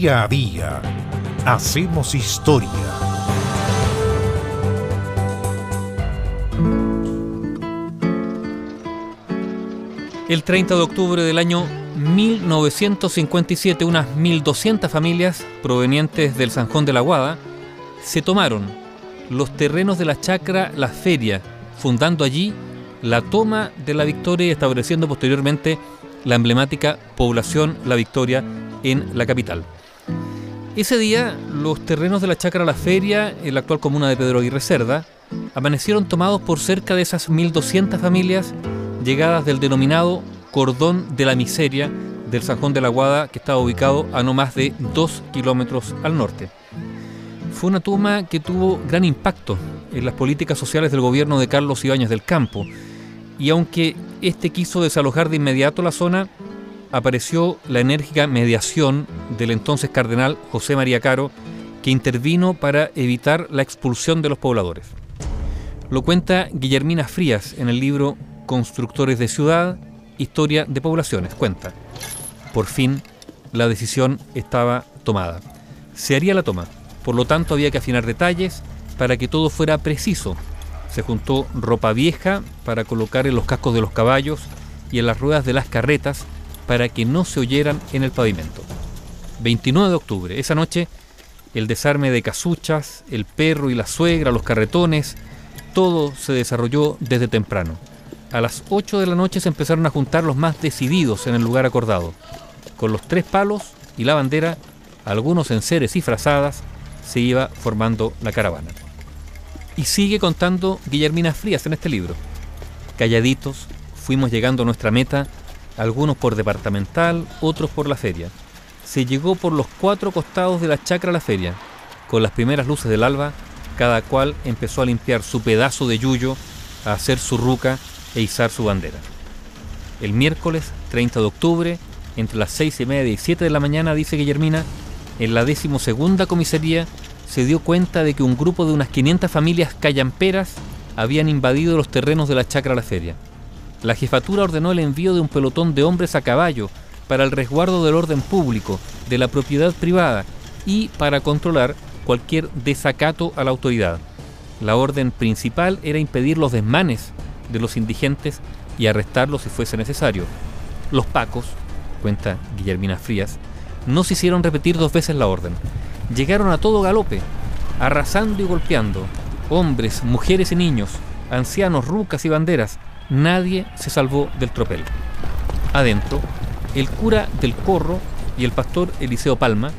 Día a día hacemos historia. El 30 de octubre del año 1957, unas 1.200 familias provenientes del Sanjón de la Guada se tomaron los terrenos de la chacra La Feria, fundando allí la toma de la Victoria y estableciendo posteriormente la emblemática población La Victoria en la capital. Ese día, los terrenos de la Chacra La Feria, en la actual comuna de Pedro Aguirre Cerda, amanecieron tomados por cerca de esas 1.200 familias llegadas del denominado Cordón de la Miseria del Sanjón de la Guada, que estaba ubicado a no más de 2 kilómetros al norte. Fue una toma que tuvo gran impacto en las políticas sociales del gobierno de Carlos Ibáñez del Campo, y aunque este quiso desalojar de inmediato la zona, apareció la enérgica mediación del entonces cardenal José María Caro, que intervino para evitar la expulsión de los pobladores. Lo cuenta Guillermina Frías en el libro Constructores de Ciudad, Historia de Poblaciones. Cuenta, por fin la decisión estaba tomada. Se haría la toma, por lo tanto había que afinar detalles para que todo fuera preciso. Se juntó ropa vieja para colocar en los cascos de los caballos y en las ruedas de las carretas para que no se oyeran en el pavimento. 29 de octubre, esa noche, el desarme de casuchas, el perro y la suegra, los carretones, todo se desarrolló desde temprano. A las 8 de la noche se empezaron a juntar los más decididos en el lugar acordado. Con los tres palos y la bandera, algunos en seres y frazadas, se iba formando la caravana. Y sigue contando Guillermina Frías en este libro. Calladitos, fuimos llegando a nuestra meta, algunos por departamental, otros por la feria. Se llegó por los cuatro costados de la chacra a la feria. Con las primeras luces del alba, cada cual empezó a limpiar su pedazo de yuyo, a hacer su ruca e izar su bandera. El miércoles 30 de octubre, entre las seis y media y siete de la mañana, dice Guillermina, en la decimosegunda comisaría se dio cuenta de que un grupo de unas 500 familias callamperas habían invadido los terrenos de la chacra a la feria. La jefatura ordenó el envío de un pelotón de hombres a caballo para el resguardo del orden público, de la propiedad privada y para controlar cualquier desacato a la autoridad. La orden principal era impedir los desmanes de los indigentes y arrestarlos si fuese necesario. Los pacos, cuenta Guillermina Frías, no se hicieron repetir dos veces la orden. Llegaron a todo galope, arrasando y golpeando, hombres, mujeres y niños, ancianos, rucas y banderas. Nadie se salvó del tropel. Adentro, el cura del Corro y el pastor Eliseo Palma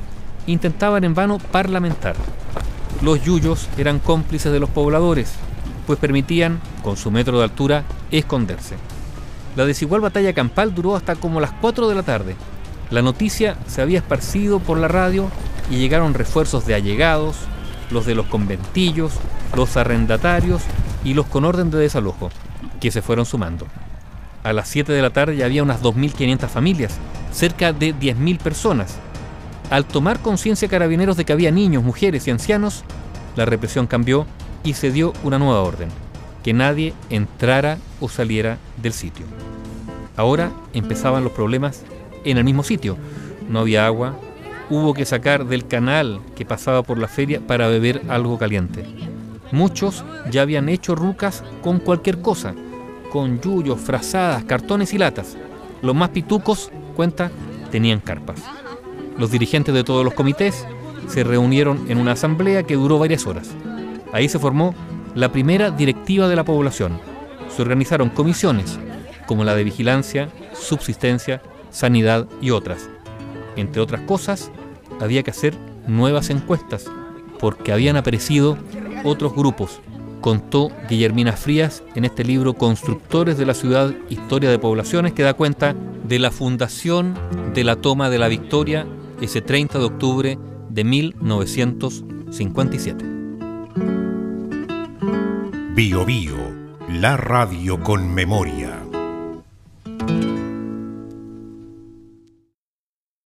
intentaban en vano parlamentar. Los yuyos eran cómplices de los pobladores, pues permitían, con su metro de altura, esconderse. La desigual batalla campal duró hasta como las 4 de la tarde. La noticia se había esparcido por la radio y llegaron refuerzos de allegados, los de los conventillos, los arrendatarios y los con orden de desalojo, que se fueron sumando. A las 7 de la tarde ya había unas 2.500 familias, cerca de 10.000 personas. Al tomar conciencia carabineros de que había niños, mujeres y ancianos, la represión cambió y se dio una nueva orden, que nadie entrara o saliera del sitio. Ahora empezaban los problemas en el mismo sitio. No había agua, hubo que sacar del canal que pasaba por la feria para beber algo caliente. Muchos ya habían hecho rucas con cualquier cosa, con yuyos, frazadas, cartones y latas. Los más pitucos, cuenta, tenían carpas. Los dirigentes de todos los comités se reunieron en una asamblea que duró varias horas. Ahí se formó la primera directiva de la población. Se organizaron comisiones, como la de vigilancia, subsistencia, sanidad y otras. Entre otras cosas, había que hacer nuevas encuestas, porque habían aparecido otros grupos, contó Guillermina Frías en este libro Constructores de la Ciudad, Historia de Poblaciones, que da cuenta de la fundación de la toma de la Victoria ese 30 de octubre de 1957. Bio Bio, la radio con memoria.